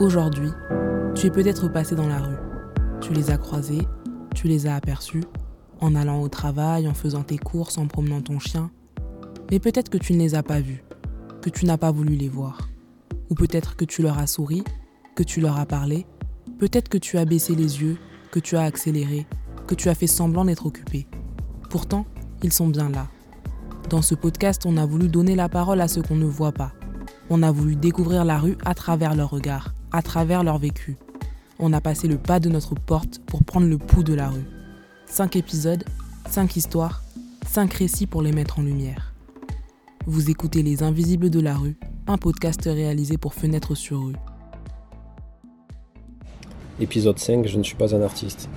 Aujourd'hui, tu es peut-être passé dans la rue. Tu les as croisés, tu les as aperçus, en allant au travail, en faisant tes courses, en promenant ton chien. Mais peut-être que tu ne les as pas vus, que tu n'as pas voulu les voir. Ou peut-être que tu leur as souri, que tu leur as parlé. Peut-être que tu as baissé les yeux, que tu as accéléré, que tu as fait semblant d'être occupé. Pourtant, ils sont bien là. Dans ce podcast, on a voulu donner la parole à ceux qu'on ne voit pas. On a voulu découvrir la rue à travers leur regard, à travers leur vécu. On a passé le pas de notre porte pour prendre le pouls de la rue. Cinq épisodes, cinq histoires, cinq récits pour les mettre en lumière. Vous écoutez Les Invisibles de la rue, un podcast réalisé pour Fenêtre sur rue. Épisode 5, je ne suis pas un artiste.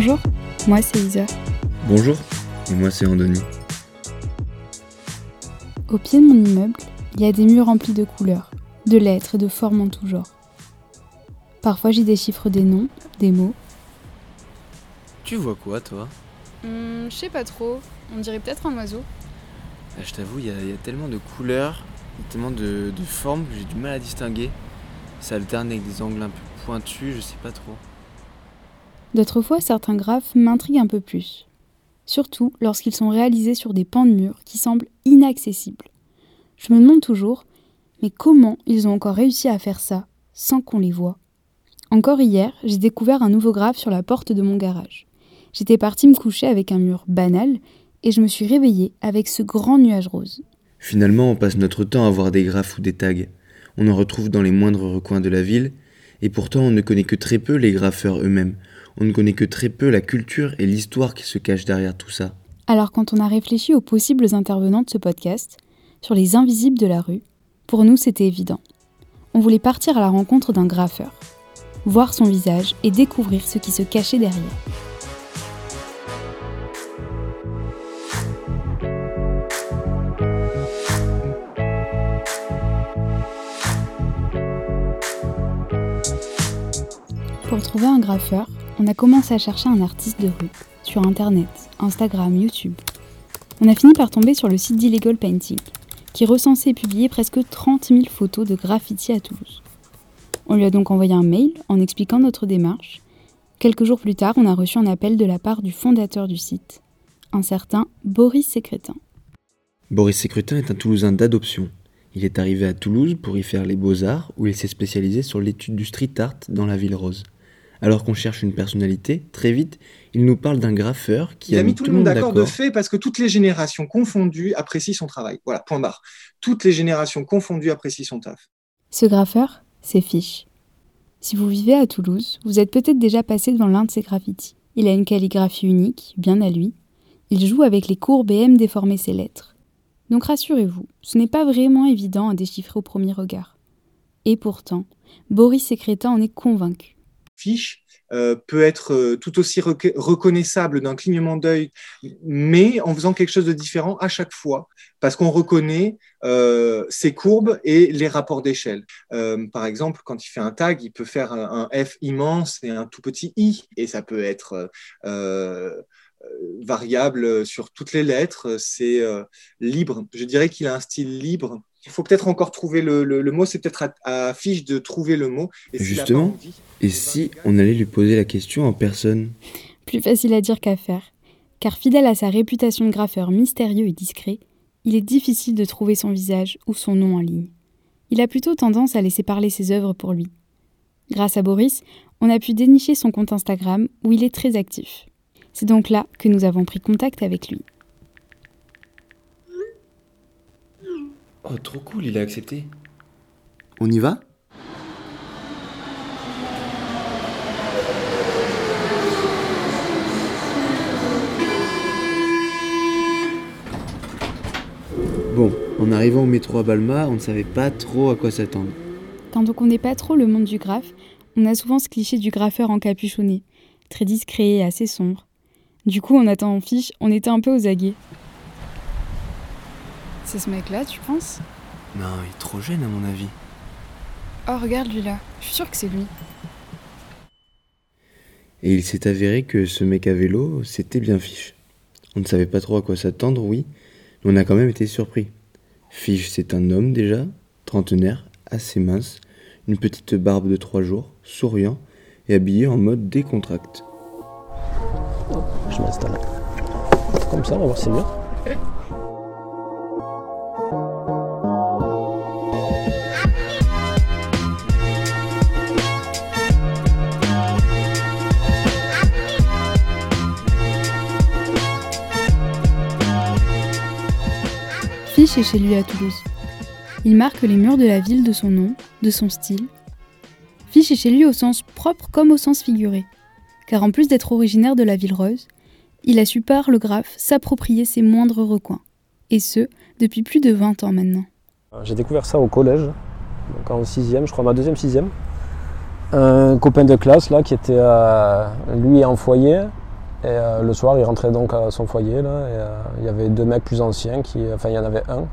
Bonjour, moi c'est Isa. Bonjour, et moi c'est Andoni. Au pied de mon immeuble, il y a des murs remplis de couleurs, de lettres et de formes en tout genre. Parfois j'y déchiffre des noms, des mots. Tu vois quoi toi? Hmm, je sais pas trop. On dirait peut-être un oiseau. Bah, Je t'avoue, il y, a- il y a tellement de couleurs, tellement de, de formes que j'ai du mal à distinguer. Ça alterne avec des angles un peu pointus, je sais pas trop. D'autres fois, certains graphes m'intriguent un peu plus. Surtout lorsqu'ils sont réalisés sur des pans de murs qui semblent inaccessibles. Je me demande toujours, mais comment ils ont encore réussi à faire ça sans qu'on les voie? Encore hier, j'ai découvert un nouveau graphe sur la porte de mon garage. J'étais partie me coucher avec un mur banal et je me suis réveillée avec ce grand nuage rose. Finalement, on passe notre temps à voir des graphes ou des tags. On en retrouve dans les moindres recoins de la ville, et pourtant on ne connaît que très peu les graffeurs eux-mêmes. On ne connaît que très peu la culture et l'histoire qui se cachent derrière tout ça. Alors quand on a réfléchi aux possibles intervenants de ce podcast, sur les invisibles de la rue, pour nous c'était évident. On voulait partir à la rencontre d'un graffeur, voir son visage et découvrir ce qui se cachait derrière. Pour trouver un graffeur, on a commencé à chercher un artiste de rue, sur Internet, Instagram, YouTube. On a fini par tomber sur le site d'Illegal Painting, qui recensait et publiait presque 30 000 photos de graffiti à Toulouse. On lui a donc envoyé un mail en expliquant notre démarche. Quelques jours plus tard, on a reçu un appel de la part du fondateur du site, un certain Boris Sécrétin. Boris Sécrutin est un Toulousain d'adoption. Il est arrivé à Toulouse pour y faire les beaux-arts, où il s'est spécialisé sur l'étude du street art dans la ville rose. Alors qu'on cherche une personnalité, très vite, il nous parle d'un graffeur qui Il a mis tout le monde d'accord de fait parce que toutes les générations confondues apprécient son travail. Voilà, point barre. Toutes les générations confondues apprécient son taf. Ce graffeur, c'est Fiche. Si vous vivez à Toulouse, vous êtes peut-être déjà passé devant l'un de ses graffitis. Il a une calligraphie unique, bien à lui. Il joue avec les courbes et aime déformer ses lettres. Donc rassurez-vous, ce n'est pas vraiment évident à déchiffrer au premier regard. Et pourtant, Boris Sécrétin en est convaincu. Fiche euh, peut être euh, tout aussi reconnaissable d'un clignement d'œil, mais en faisant quelque chose de différent à chaque fois, parce qu'on reconnaît euh, ses courbes et les rapports d'échelle. Par exemple, quand il fait un tag, il peut faire un, F immense et un tout petit I, et ça peut être variable sur toutes les lettres. C'est libre. Je dirais qu'il a un style libre. Il faut peut-être encore trouver le, le- le mot. C'est peut-être à, à Fiche de trouver le mot. Et Justement. envie, Et si on allait lui poser la question en personne Plus facile à dire qu'à faire. Car fidèle à sa réputation de graffeur mystérieux et discret, il est difficile de trouver son visage ou son nom en ligne. Il a plutôt tendance à laisser parler ses œuvres pour lui. Grâce à Boris, on a pu dénicher son compte Instagram où il est très actif. C'est donc là que nous avons pris contact avec lui. Oh, trop cool, il a accepté. On y va? Bon, en arrivant au métro à Balma, on ne savait pas trop à quoi s'attendre. Quand on connaît pas trop le monde du graphe, on a souvent ce cliché du graffeur encapuchonné, très discret et assez sombre. Du coup, en attendant fiche, on était un peu aux aguets. C'est ce mec-là, tu penses? Non, il est trop jeune à mon avis. Oh, regarde lui là. Je suis sûre que c'est lui. Et il s'est avéré que ce mec à vélo, c'était bien Fiche. On ne savait pas trop à quoi s'attendre, oui, mais on a quand même été surpris. Fiche, c'est un homme déjà, trentenaire, assez mince, une petite barbe de trois jours, souriant et habillé en mode décontracte. Je m'installe. Comme ça, on va voir si c'est bien. Chez lui à Toulouse. Il marque les murs de la ville de son nom, de son style. Fiche est chez lui au sens propre comme au sens figuré. Car en plus d'être originaire de la ville rose, il a su par le graphe s'approprier ses moindres recoins. Et ce, depuis plus de 20 ans maintenant. J'ai découvert ça au collège, en sixième, je crois ma deuxième sixième. Un copain de classe là qui était euh, lui en foyer et euh, le soir il rentrait donc à son foyer là et euh, il y avait deux mecs plus anciens qui, enfin il y en avait un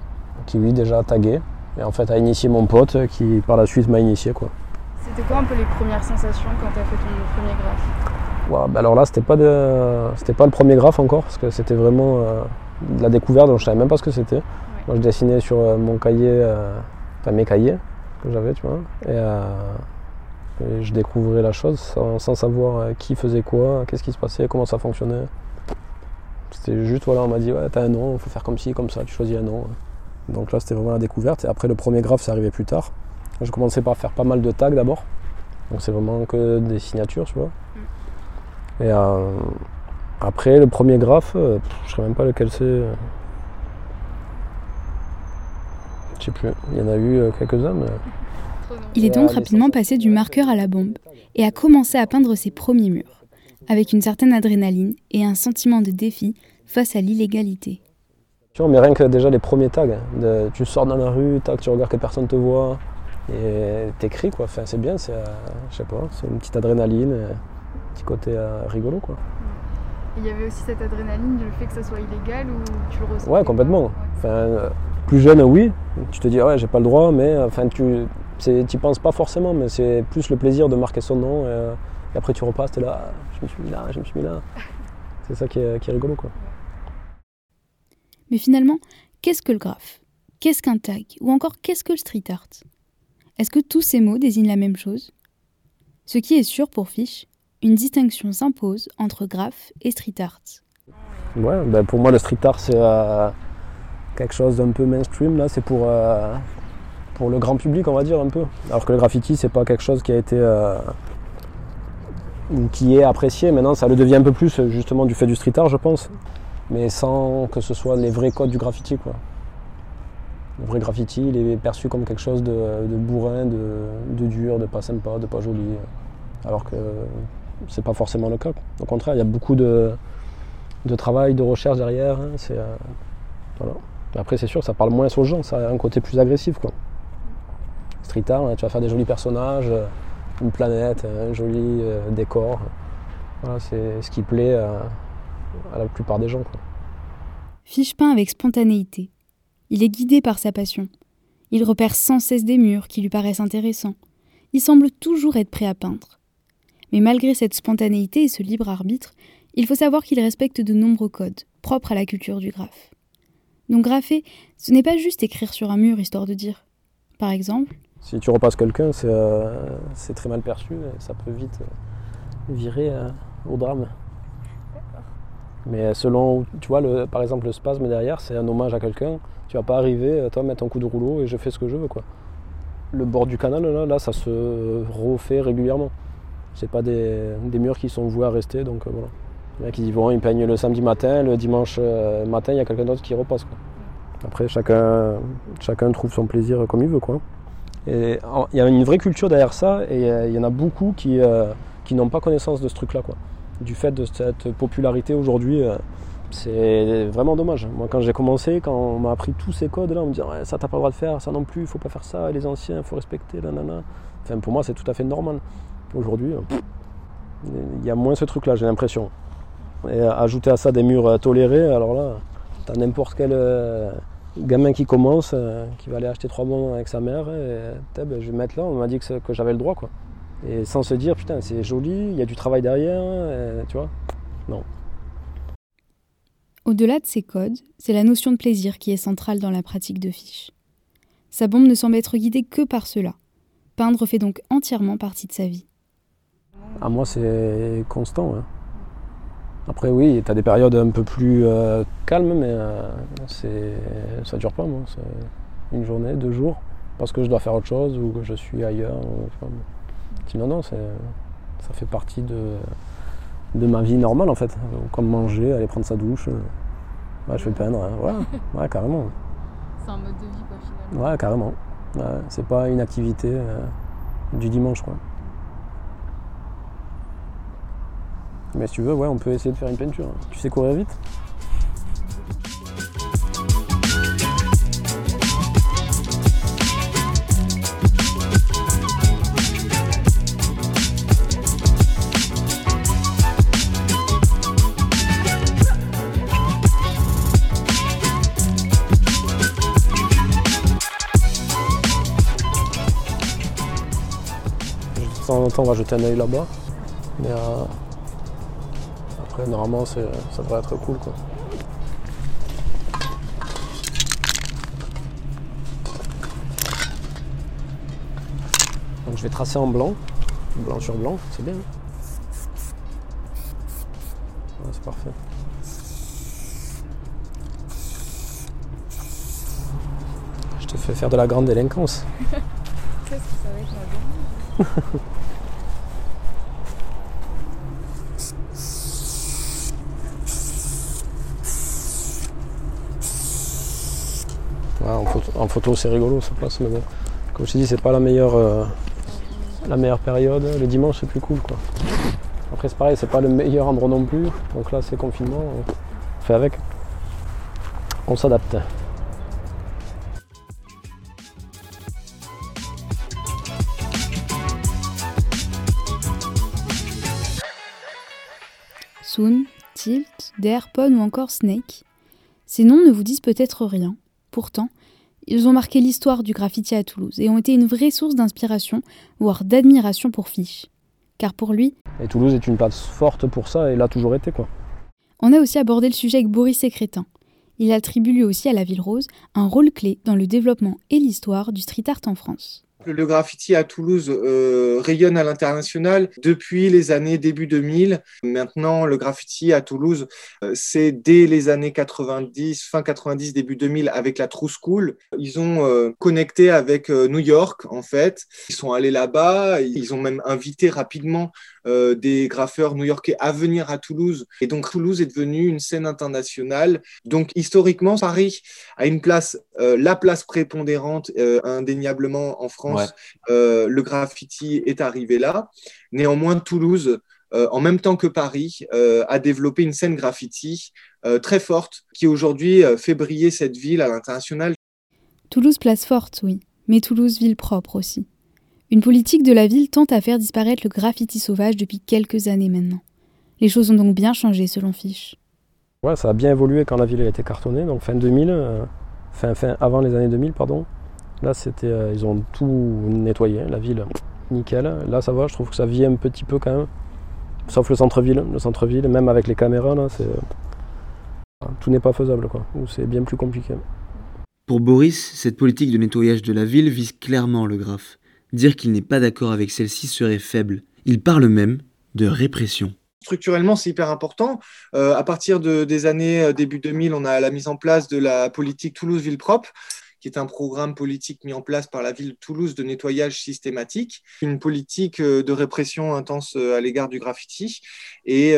qui lui déjà tagué et en fait a initié mon pote qui par la suite m'a initié quoi. C'était quoi un peu les premières sensations quand tu as fait ton premier graphe? Bah alors là c'était pas de, c'était pas le premier graphe encore parce que c'était vraiment euh, de la découverte donc je savais même pas ce que c'était. Moi je dessinais sur euh, mon cahier, euh, enfin mes cahiers que j'avais tu vois et, euh, et je découvrais la chose sans, sans savoir euh, qui faisait quoi, qu'est-ce qui se passait, comment ça fonctionnait. C'était juste voilà on m'a dit ouais t'as un nom, il faut faire comme ci, comme ça, tu choisis un nom. Donc là c'était vraiment la découverte et après le premier graphe c'est arrivé plus tard. Je commençais par faire pas mal de tags d'abord. Donc c'est vraiment que des signatures, tu vois. Et euh, après, le premier graphe, euh, je ne sais même pas lequel c'est. Je sais plus. Il y en a eu quelques-uns, mais Il est donc rapidement passé du marqueur à la bombe et a commencé à peindre ses premiers murs, avec une certaine adrénaline et un sentiment de défi face à l'illégalité. tu vois, mais rien que déjà les premiers tags. hein, de- tu sors dans la rue, tac, tu regardes que personne te voit et t'écris quoi. Enfin, c'est bien, c'est, euh, je sais pas, c'est une petite adrénaline, euh, un petit côté euh, rigolo quoi. Et Il y avait aussi cette adrénaline du fait que ça soit illégal ou tu le ressens Ouais, complètement. Enfin, euh, plus jeune, oui. Tu te dis, ah ouais, j'ai pas le droit, mais enfin, tu n'y penses pas forcément, mais c'est plus le plaisir de marquer son nom. Et, euh, et après, tu repasses, t'es là, Ah, je me suis mis là, je me suis mis là. C'est ça qui est, qui est rigolo, quoi. Mais finalement, qu'est-ce que le graphe? Qu'est-ce qu'un tag? Ou encore qu'est-ce que le street art? Est-ce que tous ces mots désignent la même chose? Ce qui est sûr pour Fish, une distinction s'impose entre graphe et street art. Ouais, ben pour moi, le street art, c'est euh, quelque chose d'un peu mainstream. Là, c'est pour, euh, pour le grand public, on va dire, un peu. Alors que le graffiti, c'est pas quelque chose qui a été. euh, qui est apprécié. Maintenant, ça le devient un peu plus, justement, du fait du street art, je pense. Mais sans que ce soit les vrais codes du graffiti, quoi. Le vrai graffiti, il est perçu comme quelque chose de, bourrin, de, de dur, de pas sympa, de pas joli. Alors que c'est pas forcément le cas. Au contraire, il y a beaucoup de, de travail, de recherche derrière. hein, euh, voilà. Après, c'est sûr ça parle moins aux gens, ça a un côté plus agressif. Quoi. Street art, hein, tu vas faire des jolis personnages, euh, une planète, un joli euh, décor. Voilà, c'est ce qui plaît euh, à la plupart des gens. Fiche peint avec spontanéité. Il est guidé par sa passion. Il repère sans cesse des murs qui lui paraissent intéressants. Il semble toujours être prêt à peindre. Mais malgré cette spontanéité et ce libre arbitre, il faut savoir qu'il respecte de nombreux codes, propres à la culture du graphe. Donc grapher, ce n'est pas juste écrire sur un mur histoire de dire. Par exemple, Si tu repasses quelqu'un, c'est euh, c'est très mal perçu et ça peut vite euh, virer euh, au drame. Mais selon, tu vois, par exemple, le spasme derrière, c'est un hommage à quelqu'un. Tu vas pas arriver, toi, mettre un coup de rouleau et je fais ce que je veux, quoi. Le bord du canal, là, ça se refait régulièrement. C'est pas des, murs qui sont voués à rester, donc euh, voilà. Les mecs, ils y ils peignent le samedi matin, le dimanche matin, il y a quelqu'un d'autre qui repasse. Après, chacun, chacun trouve son plaisir comme il veut, quoi. Il y a une vraie culture derrière ça, et euh, il y en a beaucoup qui, euh, qui n'ont pas connaissance de ce truc-là. Du fait de cette popularité aujourd'hui, euh, c'est vraiment dommage. Moi, quand j'ai commencé, quand on m'a appris tous ces codes-là, on me dit Ouais, ça t'as pas le droit de faire, ça non plus, il faut pas faire ça, les anciens, il faut respecter, nanana. Enfin, pour moi, c'est tout à fait normal. Aujourd'hui, il y a moins ce truc-là, j'ai l'impression. Et ajouter à ça des murs tolérés, alors là, t'as n'importe quel gamin qui commence, euh, qui va aller acheter trois bons avec sa mère, et putain, ben, je vais mettre là, on m'a dit que, j'avais le droit, quoi. Et sans se dire, putain, c'est joli, il y a du travail derrière, tu vois. Non. Au-delà de ces codes, c'est la notion de plaisir qui est centrale dans la pratique de fiche. Sa bombe ne semble être guidée que par cela. Peindre fait donc entièrement partie de sa vie. À moi, c'est constant. hein. Après, oui, tu as des périodes un peu plus euh, calmes, mais euh, c'est, ça dure pas, moi. C'est une journée, deux jours, parce que je dois faire autre chose ou que je suis ailleurs. enfin, sinon, non, c'est, ça fait partie de, de ma vie normale, en fait. Comme manger, aller prendre sa douche. euh, ouais, je vais peindre, hein. ouais, ouais, carrément. C'est un mode de vie, quoi, finalement. Ouais, carrément. Ouais, c'est pas une activité euh, du dimanche, quoi. Mais si tu veux, ouais, on peut essayer de faire une peinture. Tu sais courir vite? De temps en temps, on va jeter un œil là-bas. Mais euh, après, normalement, c'est- ça devrait être cool, quoi. Donc je vais tracer en blanc, blanc sur blanc, c'est bien. hein. Ouais, c'est parfait. Je te fais faire de la grande délinquance. Qu'est-ce que ça va être la en, photo, c'est rigolo, ça passe, mais bon. Comme je t'ai dit, c'est pas la meilleure, euh, la meilleure période. Le dimanche, c'est plus cool, quoi. Après, c'est pareil, c'est pas le meilleur endroit non plus. Donc là, c'est confinement, on fait avec. On s'adapte. Soon, Tilt, Derpon ou encore Snake. Ces noms ne vous disent peut-être rien. Pourtant, ils ont marqué l'histoire du graffiti à Toulouse et ont été une vraie source d'inspiration, voire d'admiration pour Fiche. Car pour lui, Et Toulouse est une place forte pour ça et l'a toujours été, quoi. on a aussi abordé le sujet avec Boris Sécrétin. Il attribue lui aussi à la Ville Rose un rôle clé dans le développement et l'histoire du street art en France. Le graffiti à Toulouse euh, rayonne à l'international depuis les années début 2000. Maintenant, le graffiti à Toulouse, euh, c'est dès les années 90, fin 90, début 2000, avec la True School. Ils ont euh, connecté avec euh, New York, en fait. Ils sont allés là-bas. Ils ont même invité rapidement euh, des graffeurs new-yorkais à venir à Toulouse. Et donc, Toulouse est devenue une scène internationale. Donc, historiquement, Paris a une place, euh, la place prépondérante, euh, indéniablement en France. Ouais. Euh, le graffiti est arrivé là. Néanmoins, Toulouse, euh, en même temps que Paris, euh, a développé une scène graffiti euh, très forte qui aujourd'hui euh, fait briller cette ville à l'international. Toulouse place forte, oui, mais Toulouse ville propre aussi. Une politique de la ville tente à faire disparaître le graffiti sauvage depuis quelques années maintenant. Les choses ont donc bien changé selon Fiche. Ouais, ça a bien évolué quand la ville a été cartonnée, donc fin 2000, euh, fin, fin, avant les années 2000, pardon. Là, c'était, euh, ils ont tout nettoyé, la ville, nickel. Là, ça va, je trouve que ça vit un petit peu quand même. Sauf le centre-ville. Le centre-ville, même avec les caméras, là, c'est. euh, Tout n'est pas faisable, quoi. Ou c'est bien plus compliqué. Pour Boris, cette politique de nettoyage de la ville vise clairement le graphe. Dire qu'il n'est pas d'accord avec celle-ci serait faible. Il parle même de répression. Structurellement, c'est hyper important. Euh, à partir de, des années euh, début 2000, on a la mise en place de la politique Toulouse Ville Propre, qui est un programme politique mis en place par la ville de Toulouse de nettoyage systématique, une politique euh, de répression intense à l'égard du graffiti et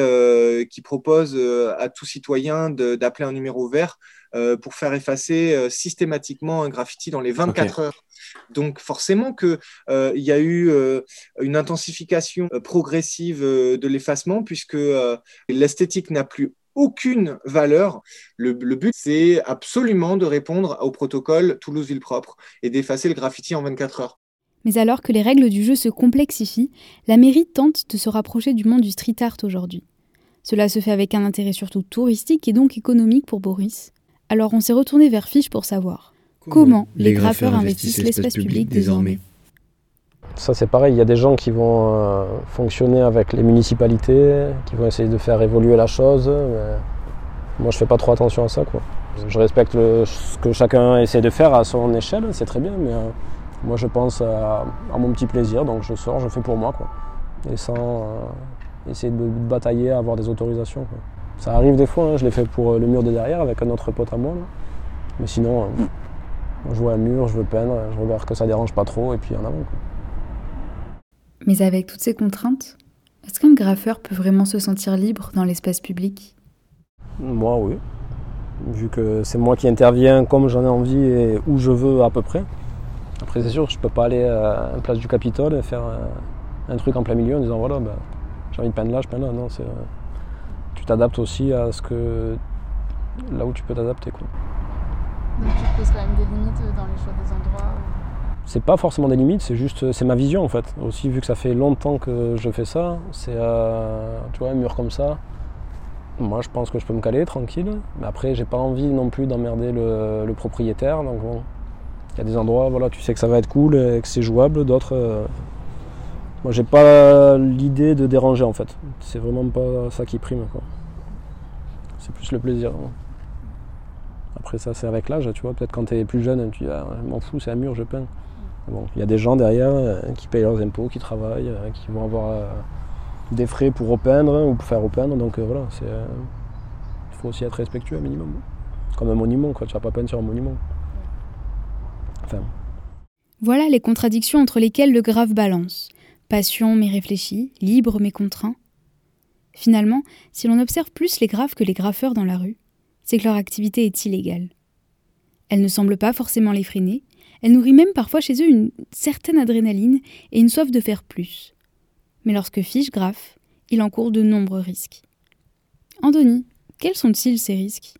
qui propose à tout citoyen d'appeler un numéro vert euh, pour faire effacer euh, systématiquement un graffiti dans les 24 heures. Donc forcément que euh, il y a eu euh, une intensification euh, progressive euh, de l'effacement puisque euh, l'esthétique n'a plus aucune valeur. Le, le but, c'est absolument de répondre au protocole Toulouse Ville Propre et d'effacer le graffiti en 24 heures. Mais alors que les règles du jeu se complexifient, la mairie tente de se rapprocher du monde du street art aujourd'hui. Cela se fait avec un intérêt surtout touristique et donc économique pour Boris. Alors on s'est retourné vers Fiche pour savoir comment les graffeurs investissent l'espace public désormais. Ça c'est pareil, il y a des gens qui vont euh, fonctionner avec les municipalités, qui vont essayer de faire évoluer la chose. Mais moi je fais pas trop attention à ça. Quoi. Je respecte le- ce que chacun essaie de faire à son échelle, c'est très bien, mais euh, moi je pense à, à mon petit plaisir, donc je sors, je fais pour moi. Quoi. Et sans euh, essayer de, de batailler à avoir des autorisations. quoi. Ça arrive des fois, hein, je l'ai fait pour euh, le mur de derrière avec un autre pote à moi. là. Mais sinon, euh, moi, je vois un mur, je veux peindre, je regarde que ça dérange pas trop et puis en avant. quoi. Mais avec toutes ces contraintes, est-ce qu'un graffeur peut vraiment se sentir libre dans l'espace public? Moi, oui. Vu que c'est moi qui interviens comme j'en ai envie et où je veux à peu près. Après, c'est sûr, je peux pas aller à la place du Capitole et faire un, un truc en plein milieu en disant voilà, ben, j'ai envie de peindre là, je peins là. Non, c'est, euh, t'adaptes aussi à ce que là où tu peux t'adapter. Quoi. Donc tu te poses quand même des limites dans les choix des endroits. C'est pas forcément des limites, c'est juste c'est ma vision en fait. Aussi, vu que ça fait longtemps que je fais ça, c'est euh, tu vois un mur comme ça. Moi, je pense que je peux me caler tranquille, mais après, j'ai pas envie non plus d'emmerder le, le propriétaire. Donc bon, il y a des endroits, voilà, tu sais que ça va être cool et que c'est jouable. D'autres, euh, moi, j'ai pas l'idée de déranger en fait. C'est vraiment pas ça qui prime. C'est plus le plaisir. hein. Après ça, c'est avec l'âge, tu vois. Peut-être quand tu es plus jeune, tu dis, ah, m'en fous, c'est un mur, je peins. Bon, il y a des gens derrière euh, qui payent leurs impôts, qui travaillent, euh, qui vont avoir euh, des frais pour repeindre ou pour faire repeindre. Donc voilà, c'est, il faut aussi être respectueux un minimum. Comme un monument, quoi. Tu vas pas peindre sur un monument. Enfin, Voilà les contradictions entre lesquelles le grave balance. Passion mais réfléchi, libre mais contraint. Finalement, si l'on observe plus les graves que les graffeurs dans la rue, c'est que leur activité est illégale. Elle ne semble pas forcément les freiner, elle nourrit même parfois chez eux une certaine adrénaline et une soif de faire plus. Mais lorsque Fiche graffe, il encourt de nombreux risques. Andoni, quels sont-ils ces risques?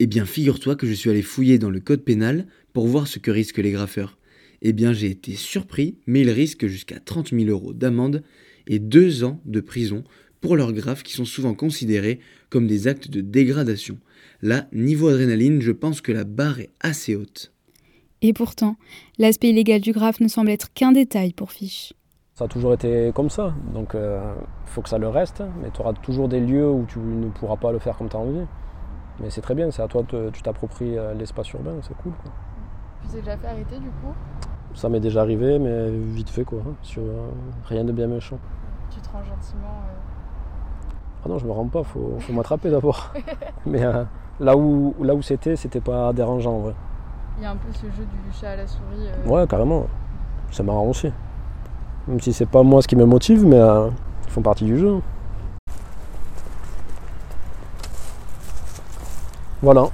Eh bien, figure-toi que je suis allé fouiller dans le code pénal pour voir ce que risquent les graffeurs. Eh bien, j'ai été surpris, mais ils risquent jusqu'à 30 000 euros d'amende et deux ans de prison pour leurs graphes qui sont souvent considérés comme des actes de dégradation. Là, niveau adrénaline, je pense que la barre est assez haute. Et pourtant, l'aspect illégal du graphe ne semble être qu'un détail pour Fiche. ça a toujours été comme ça. Donc il faut que ça le reste. Mais tu auras toujours des lieux où tu ne pourras pas le faire comme tu as envie. Mais c'est très bien, c'est à toi, de, tu t'appropries euh, l'espace urbain, c'est cool. Quoi. Tu t'es déjà fait arrêter du coup Ça m'est déjà arrivé, mais vite fait quoi. hein, Sur euh, rien de bien méchant. Tu te rends gentiment. euh, Ah non, je me rends pas, faut, faut m'attraper d'abord. mais euh, là où, là où c'était, c'était pas dérangeant en vrai. Il y a un peu ce jeu du chat à la souris. Ouais, carrément. C'est marrant aussi. Même si c'est pas moi ce qui me motive, mais ils font partie du jeu. Voilà.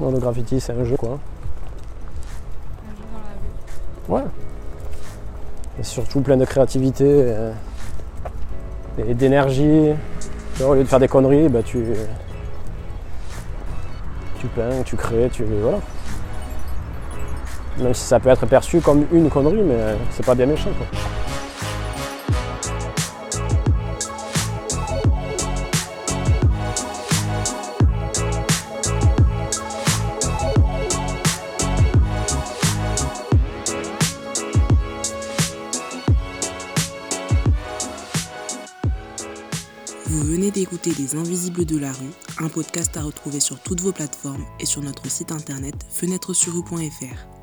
Le graffiti, c'est un jeu quoi. un jeu dans la rue. Ouais. Et surtout plein de créativité euh, et d'énergie. Au lieu de faire des conneries, bah, tu, tu peins, tu crées, tu. Voilà. Même si ça peut être perçu comme une connerie, mais euh, c'est pas bien méchant. D'écouter Les Invisibles de la rue, un podcast à retrouver sur toutes vos plateformes et sur notre site internet fenêtre-sur-rue.fr.